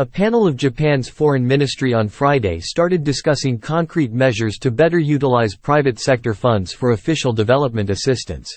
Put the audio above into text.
A panel of Japan's foreign ministry on Friday started discussing concrete measures to better utilize private sector funds for official development assistance.